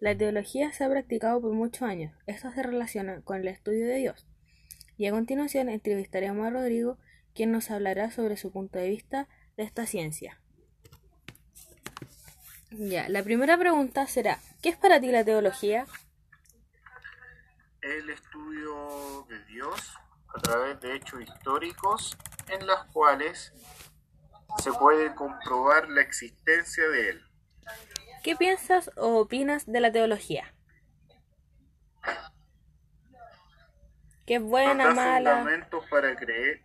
La teología se ha practicado por muchos años. Esto se relaciona con el estudio de Dios. Y a continuación entrevistaremos a Rodrigo, quien nos hablará sobre su punto de vista de esta ciencia. Ya, la primera pregunta será, ¿qué es para ti la teología? El estudio de Dios a través de hechos históricos en los cuales se puede comprobar la existencia de él. ¿Qué piensas o opinas de la teología? ¿Qué es buena, nos da mala? fundamentos para creer,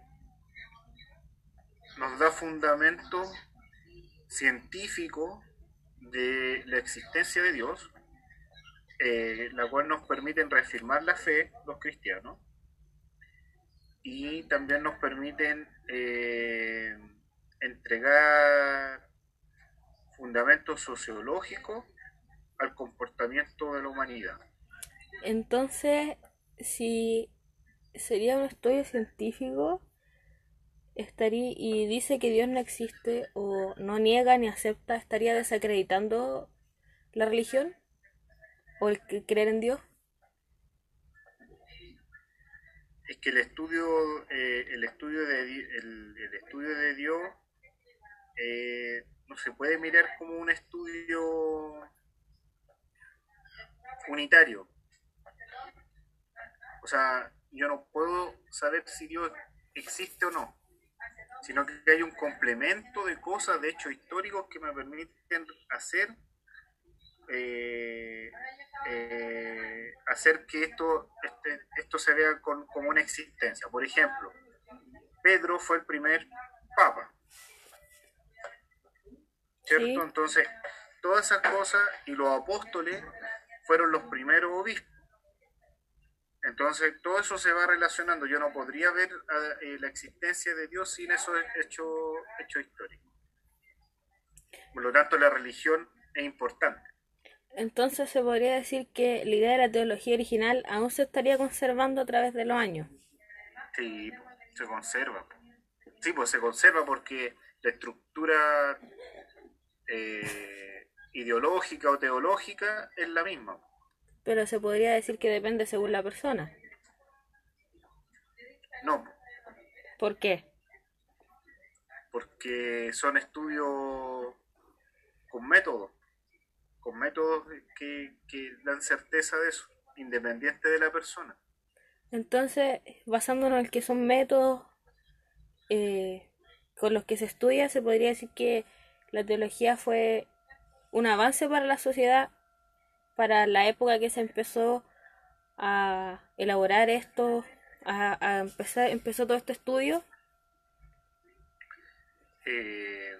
nos da fundamento científico de la existencia de Dios, eh, la cual nos permiten reafirmar la fe los cristianos y también nos permiten eh, entregar fundamentos sociológicos al comportamiento de la humanidad. Entonces, si sería un estudio científico, estaría y dice que Dios no existe o no niega ni acepta, estaría desacreditando la religión o el que- creer en Dios. es que el estudio eh, el estudio de el, el estudio de Dios eh, no se puede mirar como un estudio unitario o sea yo no puedo saber si Dios existe o no sino que hay un complemento de cosas de hechos históricos que me permiten hacer eh, eh, hacer que esto, este- esto se vea con- como una existencia. Por ejemplo, Pedro fue el primer papa. ¿Cierto? Sí. Entonces, todas esas cosas y los apóstoles fueron los primeros obispos. Entonces, todo eso se va relacionando. Yo no podría ver eh, la existencia de Dios sin esos hechos hechos históricos. Por lo tanto, la religión es importante. Entonces se podría decir que la idea de la teología original aún se estaría conservando a través de los años. Sí, se conserva. Sí, pues se conserva porque la estructura eh, ideológica o teológica es la misma. Pero se podría decir que depende según la persona. No, ¿Por qué? porque son estudios con métodos, con métodos que, que dan certeza de eso, independiente de la persona. Entonces, basándonos en que son métodos eh, con los que se estudia, se podría decir que la teología fue un avance para la sociedad, para la época que se empezó a elaborar esto, a, empezar, empezó todo este estudio. Eh,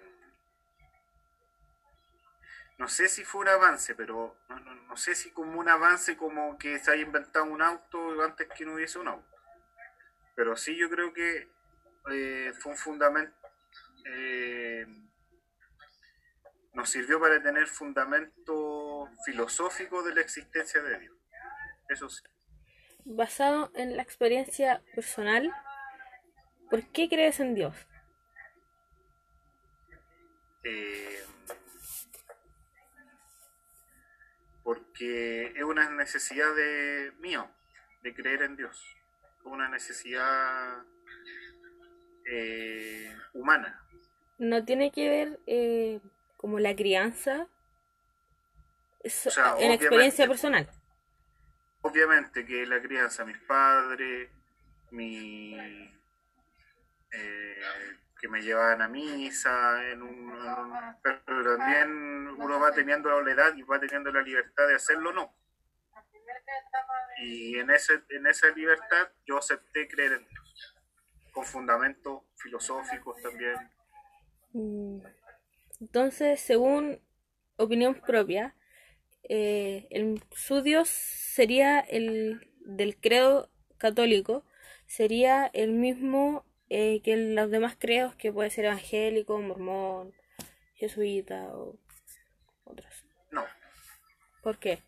no sé si fue un avance, pero no, no- no sé si como un avance como que se haya inventado un auto antes que no hubiese un auto. Pero sí yo creo que eh, fue un fundamento, eh, nos sirvió para tener fundamento filosófico de la existencia de Dios. Eso sí. Basado en la experiencia personal, ¿por qué crees en Dios? Eh, porque es una necesidad de mío de creer en Dios una necesidad eh, humana No tiene que ver eh, como la crianza es- O sea, en experiencia personal. obviamente que la crianza mis padres mi eh, que me llevaban a misa en un- pero también uno va teniendo la edad y va teniendo la libertad de hacerlo o no. Y en ese en esa libertad yo acepté creer en Dios con fundamentos filosóficos también. Mm, Entonces, según opinión propia, eh, el, su Dios sería el del credo católico, sería el mismo eh, que los demás credos, que puede ser evangélico, mormón, jesuita o otros. no ¿Por qué?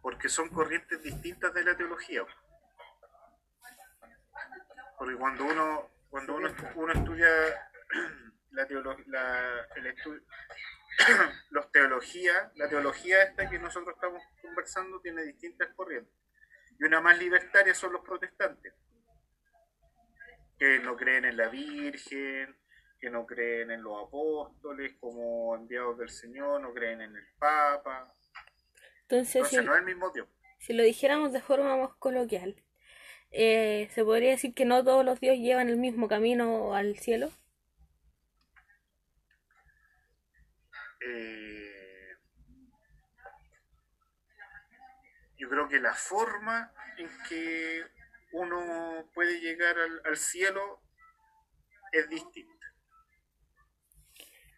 porque son corrientes distintas de la teología. Porque cuando uno cuando uno, uno estudia la teolo- la- el los teologías, la teología esta que nosotros estamos conversando tiene distintas corrientes. Y una más libertaria son los protestantes, que no creen en la Virgen, que no creen en los apóstoles como enviados del Señor, no creen en el Papa. Entonces, si, no es el mismo Dios. Si lo dijéramos de forma más coloquial, eh, ¿se podría decir que no todos los dioses llevan el mismo camino al cielo? Eh, yo creo que la forma en que uno puede llegar al, cielo es distinta.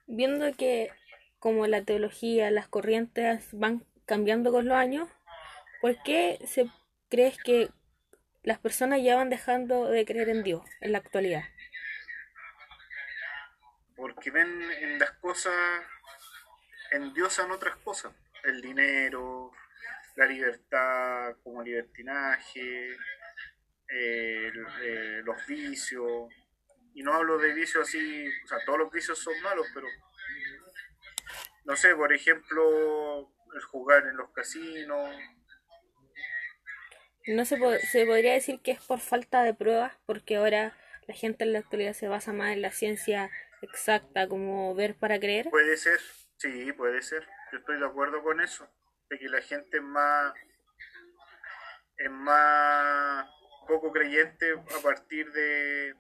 Viendo que como la teología, las corrientes van cambiando con los años, ¿por qué se crees que las personas ya van dejando de creer en Dios en la actualidad? Porque ven en las cosas endiosan otras cosas, el dinero, la libertad como libertinaje, eh, los vicios, y no hablo de vicios así, o sea, todos los vicios son malos, pero no sé, por ejemplo, el jugar en los casinos. No se, se podría decir que es por falta de pruebas, porque ahora la gente en la actualidad se basa más en la ciencia exacta, como ver para creer. Puede ser, Sí, puede ser. Yo estoy de acuerdo con eso. De que la gente es más, es más poco creyente a partir de,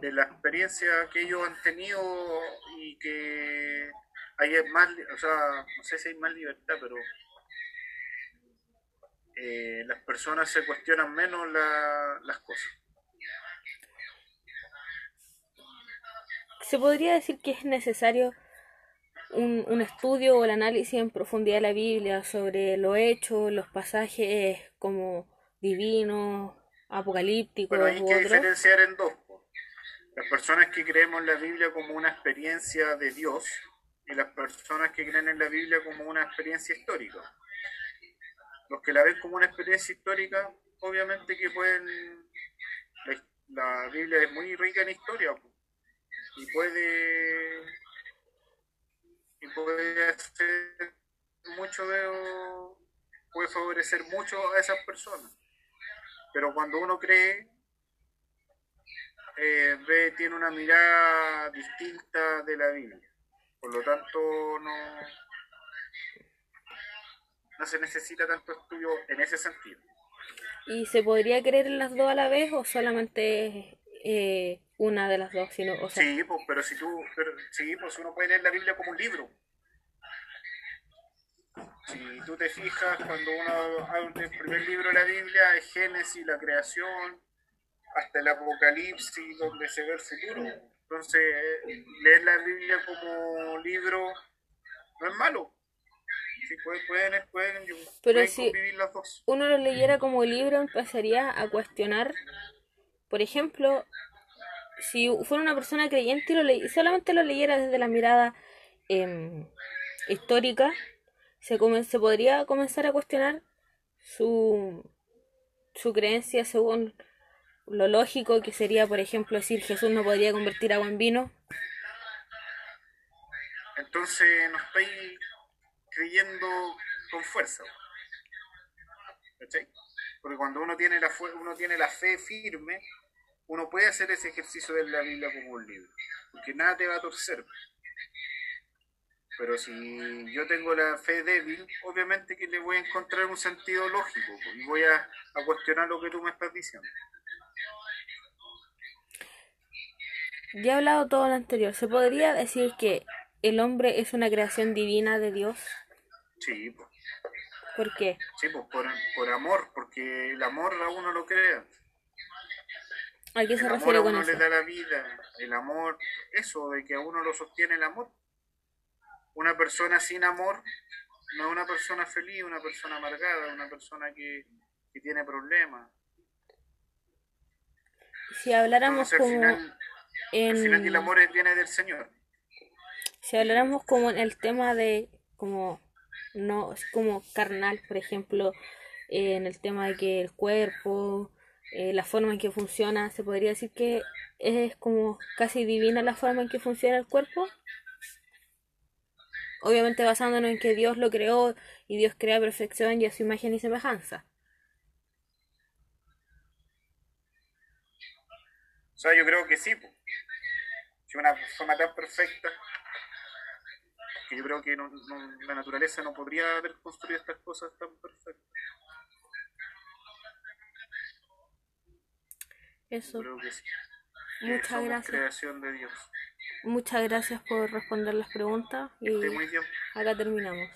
de la experiencia que ellos han tenido y que hay más, o sea, no sé si hay más libertad, pero eh, las personas se cuestionan menos las cosas. Se podría decir que es necesario un, un, estudio o el análisis en profundidad de la Biblia sobre lo hecho, los pasajes como divinos, apocalípticos. Bueno, hay que diferenciar en dos. Las personas que creemos en la Biblia como una experiencia de Dios y las personas que creen en la Biblia como una experiencia histórica. Los que la ven como una experiencia histórica, obviamente que pueden... La, la Biblia es muy rica en historia, y puede y puede hacer mucho de puede favorecer mucho a esas personas. Pero cuando uno cree eh, ve tiene una mirada distinta de la Biblia. Por lo tanto no no se necesita tanto estudio en ese sentido. ¿Y se podría creer en las dos a la vez o solamente eh, una de las dos, sino, o sea... Sí, pues, pero si tú, pero, sí, pues uno puede leer la Biblia como un libro. Si tú te fijas, cuando uno habla el primer libro de la Biblia es Génesis, la creación, hasta el Apocalipsis, donde se ve el futuro. Entonces, leer la Biblia como libro no es malo. Sí, pueden, pueden, pueden, Pero si las dos. uno lo leyera como libro, empezaría a cuestionar, por ejemplo, si fuera una persona creyente y lo solamente lo leyera desde la mirada em, histórica, se, se podría comenzar a cuestionar su, su creencia según lo lógico que sería, por ejemplo, decir Jesús no podría convertir agua en vino. Entonces no estoy creyendo con fuerza. Porque cuando uno tiene la, uno tiene la fe firme, uno puede hacer ese ejercicio de la Biblia como un libro, porque nada te va a torcer. Pero si yo tengo la fe débil, obviamente que le voy a encontrar un sentido lógico y voy a, cuestionar lo que tú me estás diciendo. Ya he hablado todo lo anterior. ¿Se podría decir que el hombre es una creación divina de Dios? Sí, pues. ¿Por qué? Sí, pues por, por amor, porque el amor a uno lo crea. ¿A qué se refiere con eso? le da la vida, el amor, eso de que a uno lo sostiene el amor. Una persona sin amor no es una persona feliz, una persona amargada, una persona que, tiene problemas. Si habláramos como en... Al final el amor viene del Señor. Si habláramos como en el tema de como no como carnal, por ejemplo, en el tema de que el cuerpo eh, la forma en que funciona, se podría decir que es como casi divina la forma en que funciona el cuerpo. Obviamente basándonos en que Dios lo creó y Dios crea perfección y a su imagen y semejanza. O sea, yo creo que sí. Si una forma tan perfecta, que yo creo que no- la naturaleza no podría haber construido estas cosas tan perfectas. Eso. Yo creo que sí. Que Muchas somos gracias. creación de Dios. Muchas gracias por responder las preguntas y acá terminamos.